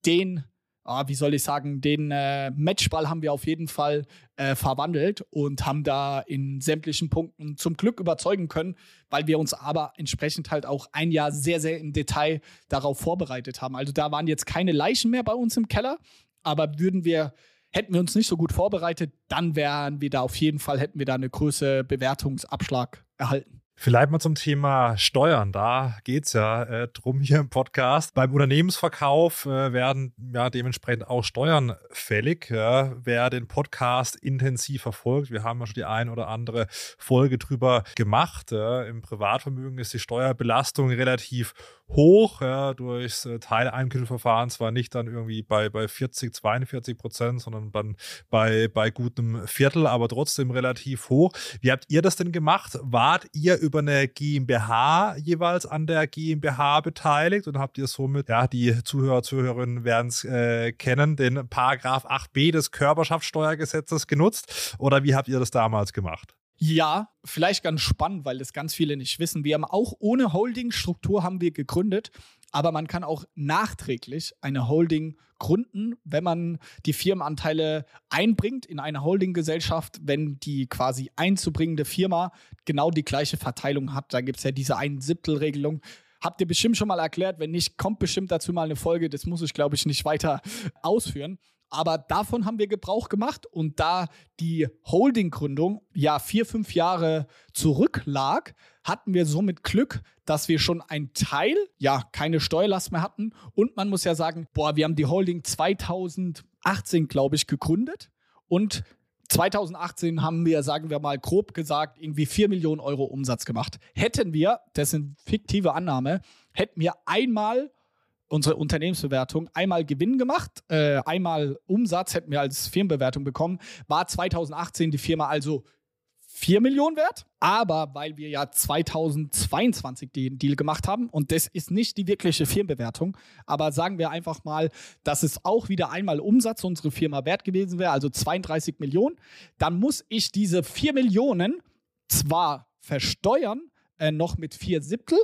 Speaker 2: Den ah, wie soll ich sagen, den äh, Matchball haben wir auf jeden Fall äh, verwandelt und haben da in sämtlichen Punkten zum Glück überzeugen können, weil wir uns aber entsprechend halt auch ein Jahr sehr, sehr im Detail darauf vorbereitet haben. Also da waren jetzt keine Leichen mehr bei uns im Keller, aber würden wir hätten wir uns nicht so gut vorbereitet, dann wären wir da auf jeden Fall, hätten wir da eine größere Bewertungsabschlag erhalten.
Speaker 1: Vielleicht mal zum Thema Steuern. Da geht es ja äh, drum hier im Podcast. Beim Unternehmensverkauf äh, werden ja dementsprechend auch Steuern fällig. Ja. Wer den Podcast intensiv verfolgt, wir haben ja schon die ein oder andere Folge drüber gemacht. Ja. Im Privatvermögen ist die Steuerbelastung relativ hoch ja, durchs äh, Teileinkünfteverfahren zwar nicht dann irgendwie bei, bei 40, 42 Prozent, sondern bei, bei, bei gutem Viertel, aber trotzdem relativ hoch. Wie habt ihr das denn gemacht? Wart ihr über eine GmbH jeweils an der GmbH beteiligt und habt ihr somit, ja, die Zuhörer, Zuhörerinnen werden es äh, kennen, den Paragraph 8b des Körperschaftssteuergesetzes genutzt? Oder wie habt ihr das damals gemacht?
Speaker 2: Ja, vielleicht ganz spannend, weil das ganz viele nicht wissen. Wir haben auch ohne Holdingstruktur haben wir gegründet, aber man kann auch nachträglich eine Holding gründen, wenn man die Firmenanteile einbringt in eine Holdinggesellschaft, wenn die quasi einzubringende Firma genau die gleiche Verteilung hat. Da gibt es ja diese Ein-Siebtel-Regelung. Habt ihr bestimmt schon mal erklärt. Wenn nicht, kommt bestimmt dazu mal eine Folge. Das muss ich, glaube ich, nicht weiter ausführen. Aber davon haben wir Gebrauch gemacht und da die Holding-Gründung ja vier, fünf Jahre zurücklag, hatten wir somit Glück, dass wir schon ein Teil, ja, keine Steuerlast mehr hatten. Und man muss ja sagen, boah, wir haben die Holding 2000 2018, glaube ich, gegründet und 2018 haben wir, sagen wir mal grob gesagt, irgendwie 4 Millionen Euro Umsatz gemacht. Hätten wir, das sind fiktive Annahme, hätten wir einmal unsere Unternehmensbewertung, einmal Gewinn gemacht, äh, einmal Umsatz hätten wir als Firmenbewertung bekommen, war 2018 die Firma also 4 Millionen wert. Aber weil wir ja 2022 den Deal gemacht haben und das ist nicht die wirkliche Firmenbewertung, aber sagen wir einfach mal, dass es auch wieder einmal Umsatz unserer Firma wert gewesen wäre, also 32 Millionen, dann muss ich diese 4 Millionen zwar versteuern, äh, noch mit 4 Siebtel,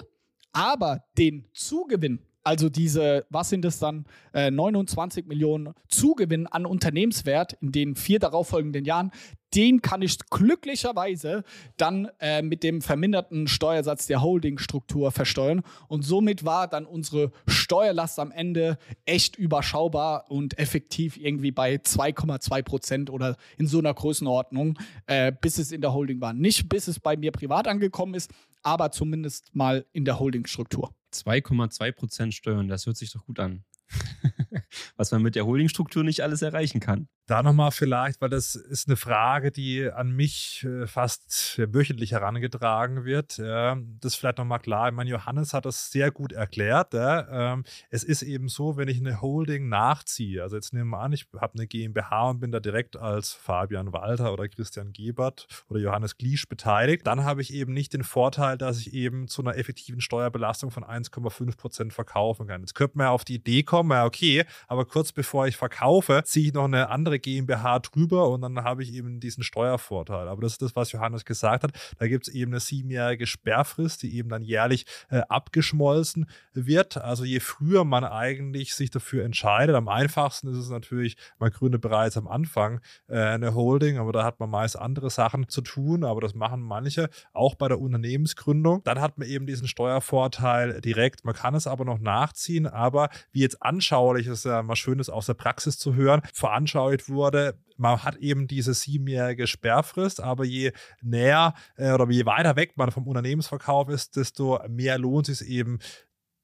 Speaker 2: aber den Zugewinn also diese, was sind es dann, äh, 29 Millionen Zugewinn an Unternehmenswert in den vier darauffolgenden Jahren, den kann ich glücklicherweise dann äh, mit dem verminderten Steuersatz der Holdingstruktur versteuern. Und somit war dann unsere Steuerlast am Ende echt überschaubar und effektiv irgendwie bei 2,2 Prozent oder in so einer Größenordnung, äh, bis es in der Holding war. Nicht bis es bei mir privat angekommen ist, aber zumindest mal in der Holdingstruktur.
Speaker 3: 2,2 Prozent Steuern, das hört sich doch gut an. [LAUGHS] Was man mit der Holdingstruktur nicht alles erreichen kann.
Speaker 1: Da nochmal vielleicht, weil das ist eine Frage, die an mich äh, fast wöchentlich herangetragen wird. Das ist vielleicht nochmal klar. Ich meine, Johannes hat das sehr gut erklärt. Ähm, es ist eben so, wenn ich eine Holding nachziehe, also jetzt nehmen wir an, ich habe eine GmbH und bin da direkt als Fabian Walter oder Christian Gebert oder Johannes Gliesch beteiligt, dann habe ich eben nicht den Vorteil, dass ich eben zu einer effektiven Steuerbelastung von 1,5 Prozent verkaufen kann. Jetzt könnte man ja auf die Idee kommen, ja okay, aber kurz bevor ich verkaufe, ziehe ich noch eine andere GmbH drüber und dann habe ich eben diesen Steuervorteil. Aber das ist das, was Johannes gesagt hat. Da gibt es eben eine siebenjährige Sperrfrist, die eben dann jährlich äh, abgeschmolzen wird. Also je früher man eigentlich sich dafür entscheidet, am einfachsten ist es natürlich, man gründet bereits am Anfang äh, eine Holding, aber da hat man meist andere Sachen zu tun, aber das machen manche auch bei der Unternehmensgründung. Dann hat man eben diesen Steuervorteil direkt. Man kann es aber noch nachziehen, aber wie jetzt anschaulich ist ja mal schön ist aus der Praxis zu hören, veranschaulicht wurde, man hat eben diese siebenjährige Sperrfrist, aber je näher äh, oder je weiter weg man vom Unternehmensverkauf ist, desto mehr lohnt es sich eben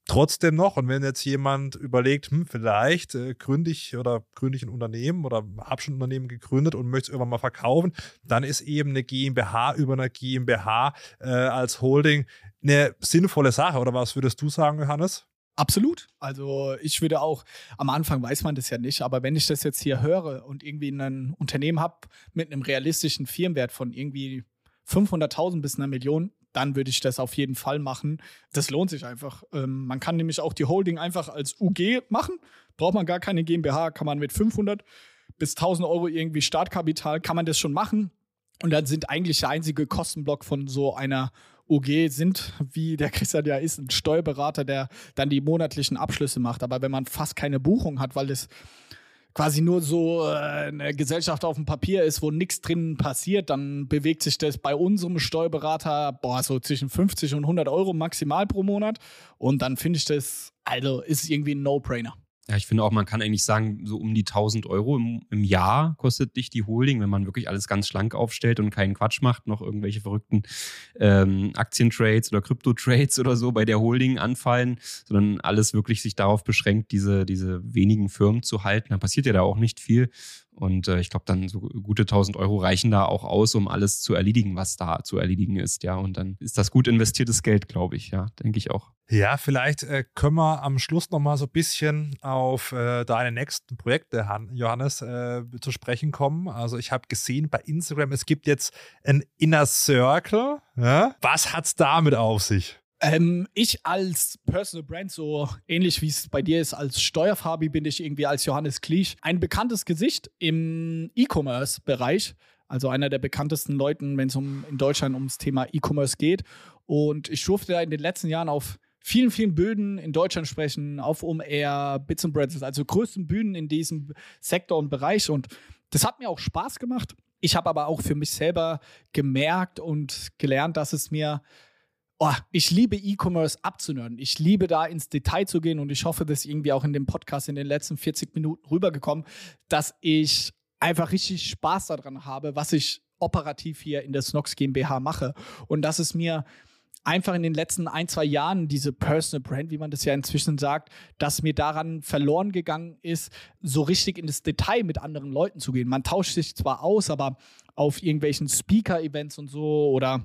Speaker 1: trotzdem noch. Und wenn jetzt jemand überlegt, hm, vielleicht äh, gründe ich oder gründe ich ein Unternehmen oder habe schon ein Unternehmen gegründet und möchte es irgendwann mal verkaufen, dann ist eben eine GmbH über eine GmbH äh, als Holding eine sinnvolle Sache. Oder was würdest du sagen, Johannes?
Speaker 2: Absolut. Also ich würde auch, am Anfang weiß man das ja nicht, aber wenn ich das jetzt hier höre und irgendwie ein Unternehmen habe mit einem realistischen Firmenwert von irgendwie 500.000 bis einer Million, dann würde ich das auf jeden Fall machen. Das lohnt sich einfach. Ähm, man kann nämlich auch die Holding einfach als UG machen. Braucht man gar keine GmbH, kann man mit 500 bis 1000 Euro irgendwie Startkapital, kann man das schon machen. Und dann sind eigentlich der einzige Kostenblock von so einer OG sind, wie der Christian ja ist, ein Steuerberater, der dann die monatlichen Abschlüsse macht. Aber wenn man fast keine Buchung hat, weil das quasi nur so äh, eine Gesellschaft auf dem Papier ist, wo nichts drin passiert, dann bewegt sich das bei unserem Steuerberater boah, so zwischen 50 und 100 Euro maximal pro Monat. Und dann finde ich das, also ist irgendwie ein No-Brainer.
Speaker 3: Ja, ich finde auch, man kann eigentlich sagen, so um die 1000 Euro im, im, Jahr kostet dich die Holding, wenn man wirklich alles ganz schlank aufstellt und keinen Quatsch macht, noch irgendwelche verrückten ähm, Aktientrades oder Krypto-Trades oder so bei der Holding anfallen, sondern alles wirklich sich darauf beschränkt, diese, diese wenigen Firmen zu halten. Da passiert ja da auch nicht viel. Und äh, ich glaube, dann so gute 1000 Euro reichen da auch aus, um alles zu erledigen, was da zu erledigen ist. Ja, und dann ist das gut investiertes Geld, glaube ich. Ja, denke ich auch.
Speaker 1: Ja, vielleicht äh, können wir am Schluss noch mal so ein bisschen auf äh, deine nächsten Projekte, Han Johannes, äh, zu sprechen kommen. Also ich habe gesehen bei Instagram, es gibt jetzt ein Inner Circle. Ja? Was hat's damit auf sich?
Speaker 2: Ähm, ich als Personal Brand, so ähnlich wie es bei dir ist, als Steuerfabi bin ich irgendwie als Johannes Kliesch ein bekanntes Gesicht im E-Commerce-Bereich. Also einer der bekanntesten Leuten, wenn es um, in Deutschland ums Thema E-Commerce geht. Und ich durfte in den letzten Jahren auf vielen, vielen Bühnen in Deutschland sprechen, auf OMR, Bits and Breads, also größten Bühnen in diesem Sektor und Bereich. Und das hat mir auch Spaß gemacht. Ich habe aber auch für mich selber gemerkt und gelernt, dass es mir oh, ich liebe E-Commerce abzunörden. Ich liebe da ins Detail zu gehen und ich hoffe, dass irgendwie auch in dem Podcast in den letzten 40 Minuten rübergekommen, dass ich einfach richtig Spaß daran habe, was ich operativ hier in der Snox GmbH mache und dass es mir einfach in den letzten ein, zwei Jahren diese Personal Brand, wie man das ja inzwischen sagt, dass mir daran verloren gegangen ist, so richtig in das Detail mit anderen Leuten zu gehen. Man tauscht sich zwar aus, aber auf irgendwelchen Speaker-Events und so oder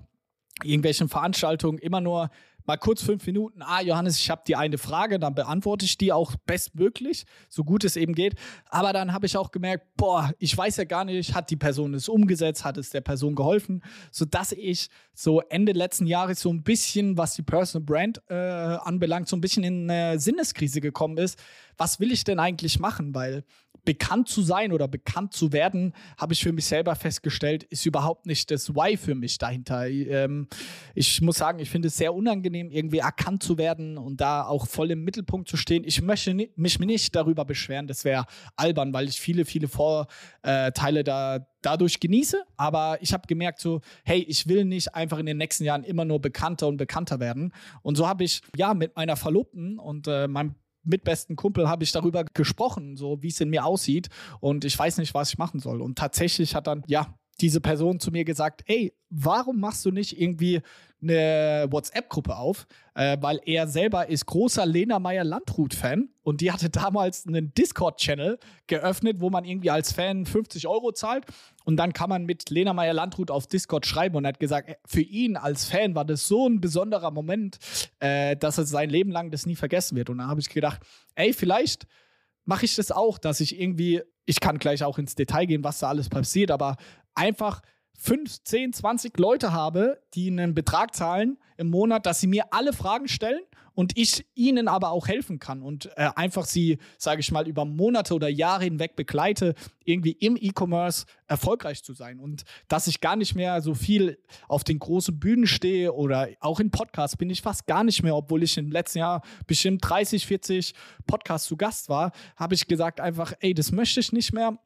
Speaker 2: irgendwelchen Veranstaltungen immer nur mal kurz fünf Minuten, ah, Johannes, ich habe die eine Frage, dann beantworte ich die auch bestmöglich, so gut es eben geht. Aber dann habe ich auch gemerkt, boah, ich weiß ja gar nicht, hat die Person es umgesetzt, hat es der Person geholfen, sodass ich so Ende letzten Jahres so ein bisschen, was die Personal Brand äh, anbelangt, so ein bisschen in eine Sinneskrise gekommen ist. Was will ich denn eigentlich machen? Weil bekannt zu sein oder bekannt zu werden, habe ich für mich selber festgestellt, ist überhaupt nicht das Why für mich dahinter. Ähm, ich muss sagen, ich finde es sehr unangenehm, irgendwie erkannt zu werden und da auch voll im Mittelpunkt zu stehen. Ich möchte mich nicht darüber beschweren, das wäre albern, weil ich viele, viele Vorteile da dadurch genieße. Aber ich habe gemerkt, so, hey, ich will nicht einfach in den nächsten Jahren immer nur bekannter und bekannter werden. Und so habe ich ja mit meiner Verlobten und äh, meinem mitbesten Kumpel habe ich darüber gesprochen, so wie es in mir aussieht und ich weiß nicht, was ich machen soll. Und tatsächlich hat dann, ja, diese Person zu mir gesagt, ey, warum machst du nicht irgendwie eine WhatsApp-Gruppe auf? Äh, weil er selber ist großer Lena Meyer-Landrut-Fan und die hatte damals einen Discord-Channel geöffnet, wo man irgendwie als Fan 50 Euro zahlt und dann kann man mit Lena Meyer-Landrut auf Discord schreiben und er hat gesagt, äh, für ihn als Fan war das so ein besonderer Moment, äh, dass er sein Leben lang das nie vergessen wird. Und da habe ich gedacht, ey, vielleicht mache ich das auch, dass ich irgendwie, ich kann gleich auch ins Detail gehen, was da alles passiert, aber einfach 5, 10, 20 Leute habe, die einen Betrag zahlen im Monat, dass sie mir alle Fragen stellen und ich ihnen aber auch helfen kann und äh, einfach sie, sage ich mal, über Monate oder Jahre hinweg begleite, irgendwie im E-Commerce erfolgreich zu sein. Und dass ich gar nicht mehr so viel auf den großen Bühnen stehe oder auch in Podcasts bin ich fast gar nicht mehr, obwohl ich im letzten Jahr bestimmt 30, 40 Podcasts zu Gast war, habe ich gesagt einfach, ey, das möchte ich nicht mehr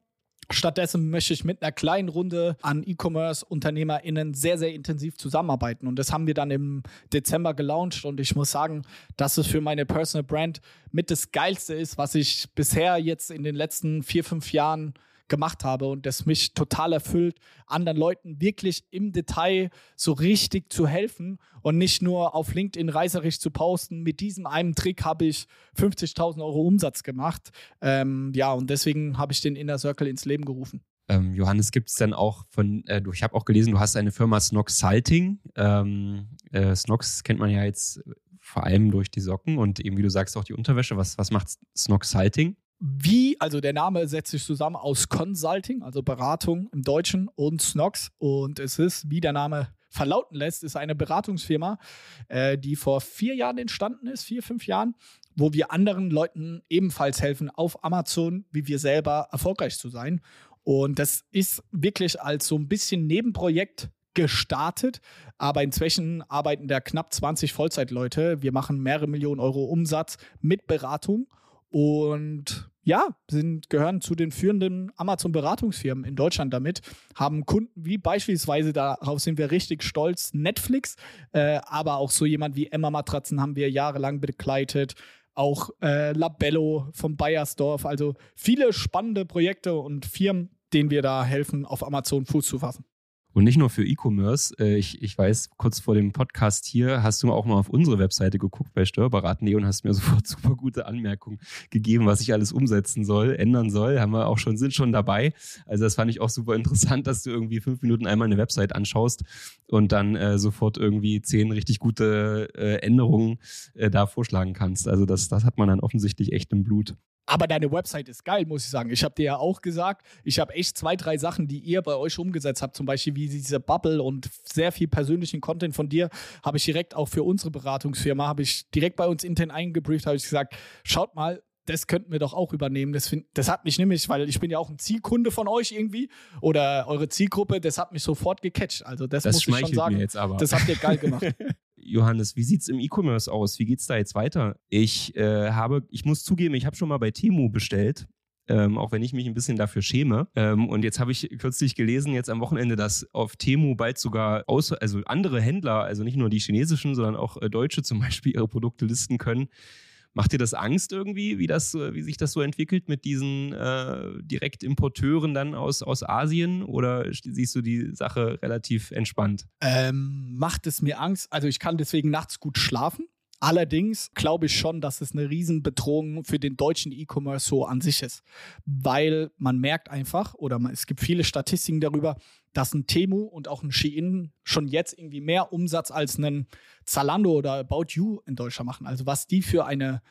Speaker 2: Stattdessen möchte ich mit einer kleinen Runde an E-Commerce-UnternehmerInnen sehr, sehr intensiv zusammenarbeiten. Und das haben wir dann im Dezember gelauncht. Und ich muss sagen, dass es für meine Personal Brand mit das Geilste ist, was ich bisher jetzt in den letzten vier, fünf Jahren gemacht habe und das mich total erfüllt, anderen Leuten wirklich im Detail so richtig zu helfen und nicht nur auf LinkedIn reißerisch zu posten. Mit diesem einen Trick habe ich 50.000 Euro Umsatz gemacht. Ähm, ja, und deswegen habe ich den Inner Circle ins Leben gerufen.
Speaker 3: Ähm, Johannes, gibt es denn auch von, äh, ich habe auch gelesen, du hast eine Firma Snox Salting. Ähm, äh, Snox kennt man ja jetzt vor allem durch die Socken und eben, wie du sagst, auch die Unterwäsche. Was, was macht Snox Salting?
Speaker 2: Wie, also der Name setzt sich zusammen aus Consulting, also Beratung im Deutschen und Snox. Und es ist, wie der Name verlauten lässt, ist eine Beratungsfirma, äh, die vor vier Jahren entstanden ist, vier, fünf Jahren, wo wir anderen Leuten ebenfalls helfen, auf Amazon, wie wir selber, erfolgreich zu sein. Und das ist wirklich als so ein bisschen Nebenprojekt gestartet, aber inzwischen arbeiten da knapp 20 Vollzeitleute. Wir machen mehrere Millionen Euro Umsatz mit Beratung und ja, sind, gehören zu den führenden Amazon-Beratungsfirmen in Deutschland damit, haben Kunden wie beispielsweise, darauf sind wir richtig stolz, Netflix, äh, aber auch so jemand wie Emma Matratzen haben wir jahrelang begleitet, auch äh, Labello vom Bayersdorf, also viele spannende Projekte und Firmen, denen wir da helfen, auf Amazon Fuß zu fassen.
Speaker 3: Und nicht nur für E-Commerce. Äh, ich, ich weiß, kurz vor dem Podcast hier hast du auch mal auf unsere Webseite geguckt bei Steuerberaten.de und hast mir [LAUGHS] sofort super gute Anmerkungen gegeben, was ich alles umsetzen soll, ändern soll. Haben wir auch schon, sind schon dabei. Also das fand ich auch super interessant, dass du irgendwie fünf Minuten einmal eine Website anschaust und dann äh, sofort irgendwie zehn richtig gute äh, Änderungen äh, da vorschlagen kannst. Also das, das hat man dann offensichtlich echt im Blut.
Speaker 2: Aber deine Website ist geil, muss ich sagen. Ich habe dir ja auch gesagt, ich habe echt zwei, drei Sachen, die ihr bei euch umgesetzt habt, zum Beispiel wie diese Bubble und sehr viel persönlichen Content von dir, habe ich direkt auch für unsere Beratungsfirma, habe ich direkt bei uns intern eingebrieft, habe ich gesagt, schaut mal, das könnten wir doch auch übernehmen. Das, find, das hat mich nämlich, weil ich bin ja auch ein Zielkunde von euch irgendwie oder eure Zielgruppe, das hat mich sofort gecatcht. Also das, das muss ich schon sagen. Das habt ihr geil gemacht. [LAUGHS]
Speaker 3: Johannes, wie sieht es im E-Commerce aus? Wie geht es da jetzt weiter? Ich äh, habe, ich muss zugeben, ich habe schon mal bei Temu bestellt. Ähm, auch wenn ich mich ein bisschen dafür schäme. Ähm, und jetzt habe ich kürzlich gelesen, jetzt am Wochenende, dass auf Temu bald sogar aus, also andere Händler, also nicht nur die chinesischen, sondern auch äh, deutsche zum Beispiel ihre Produkte listen können. Macht dir das Angst irgendwie, wie, das, wie sich das so entwickelt mit diesen äh, Direktimporteuren dann aus, aus Asien? Oder siehst du die Sache relativ entspannt?
Speaker 2: Ähm, macht es mir Angst? Also ich kann deswegen nachts gut schlafen. Allerdings glaube ich schon, dass es eine Riesenbedrohung für den deutschen E-Commerce so an sich ist, weil man merkt einfach, oder es gibt viele Statistiken darüber, dass ein Temu und auch ein Shein schon jetzt irgendwie mehr Umsatz als ein Zalando oder About You in Deutschland machen. Also was die für eine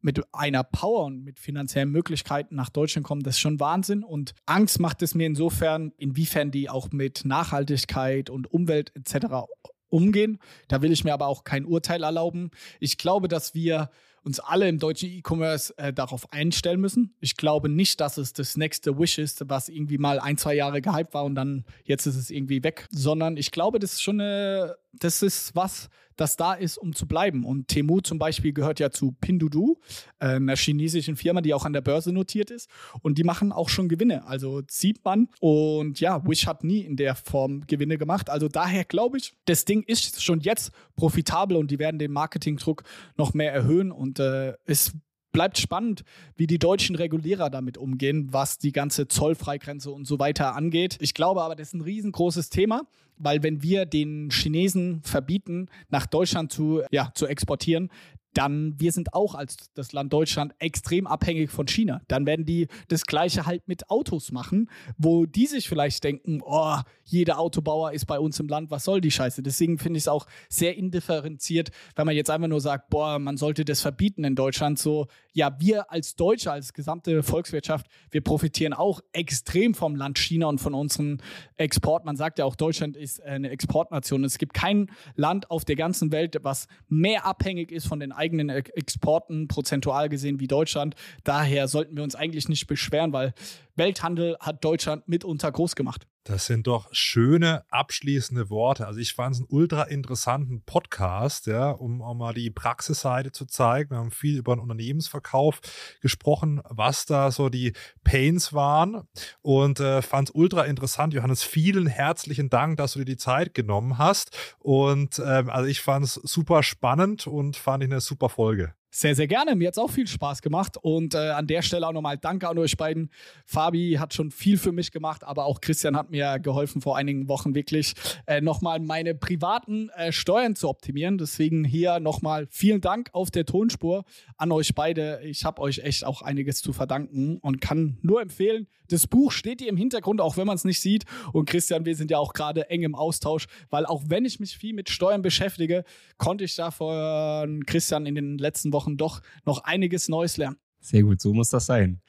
Speaker 2: mit einer Power und mit finanziellen Möglichkeiten nach Deutschland kommen, das ist schon Wahnsinn. Und Angst macht es mir insofern, inwiefern die auch mit Nachhaltigkeit und Umwelt etc umgehen. Da will ich mir aber auch kein Urteil erlauben. Ich glaube, dass wir uns alle im deutschen E-Commerce äh, darauf einstellen müssen. Ich glaube nicht, dass es das nächste Wish ist, was irgendwie mal ein, zwei Jahre gehypt war und dann jetzt ist es irgendwie weg, sondern ich glaube, das ist schon eine, das ist was, das da ist, um zu bleiben. Und Temu zum Beispiel gehört ja zu Pinduoduo, äh, einer chinesischen Firma, die auch an der Börse notiert ist. Und die machen auch schon Gewinne. Also sieht man. Und ja, Wish hat nie in der Form Gewinne gemacht. Also daher glaube ich, das Ding ist schon jetzt profitabel und die werden den Marketingdruck noch mehr erhöhen. Und äh, es bleibt spannend, wie die deutschen Regulierer damit umgehen, was die ganze Zollfreigrenze und so weiter angeht. Ich glaube aber, das ist ein riesengroßes Thema weil wenn wir den Chinesen verbieten, nach Deutschland zu, ja, zu exportieren, dann wir sind auch als das Land Deutschland extrem abhängig von China. Dann werden die das gleiche halt mit Autos machen, wo die sich vielleicht denken, oh, jeder Autobauer ist bei uns im Land, was soll die Scheiße? Deswegen finde ich es auch sehr indifferenziert, wenn man jetzt einfach nur sagt, boah, man sollte das verbieten in Deutschland. So, ja, wir als Deutsche, als gesamte Volkswirtschaft, wir profitieren auch extrem vom Land China und von unseren Export. Man sagt ja auch, Deutschland ist eine Exportnation. Es gibt kein Land auf der ganzen Welt, was mehr abhängig ist von den eigenen Exporten, prozentual gesehen, wie Deutschland. Daher sollten wir uns eigentlich nicht beschweren, weil Welthandel hat Deutschland mitunter groß gemacht.
Speaker 1: Das sind doch schöne abschließende Worte. Also ich fand es einen ultra interessanten Podcast, ja, um auch mal die Praxisseite zu zeigen. Wir haben viel über den Unternehmensverkauf gesprochen, was da so die Pains waren und äh, fand es ultra interessant. Johannes, vielen herzlichen Dank, dass du dir die Zeit genommen hast. Und ähm, also ich fand es super spannend und fand ich eine super Folge.
Speaker 2: Sehr, sehr gerne. Mir hat es auch viel Spaß gemacht. Und äh, an der Stelle auch nochmal Danke an euch beiden. Fabi hat schon viel für mich gemacht, aber auch Christian hat mir geholfen, vor einigen Wochen wirklich äh, nochmal meine privaten äh, Steuern zu optimieren. Deswegen hier nochmal vielen Dank auf der Tonspur an euch beide. Ich habe euch echt auch einiges zu verdanken und kann nur empfehlen, das Buch steht hier im Hintergrund, auch wenn man es nicht sieht. Und Christian, wir sind ja auch gerade eng im Austausch, weil auch wenn ich mich viel mit Steuern beschäftige, konnte ich da von Christian in den letzten Wochen Wochen doch noch einiges Neues lernen.
Speaker 3: Sehr gut, so muss das sein.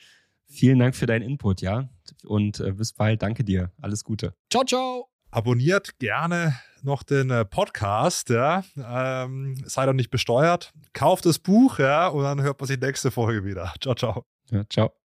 Speaker 3: Vielen Dank für deinen Input, ja. Und äh, bis bald. Danke dir. Alles Gute.
Speaker 2: Ciao, ciao.
Speaker 1: Abonniert gerne noch den äh, Podcast, ja. Ähm, seid doch nicht besteuert. Kauft das Buch, ja, und dann hört man sich nächste Folge wieder. Ciao, ciao.
Speaker 3: Ja, ciao.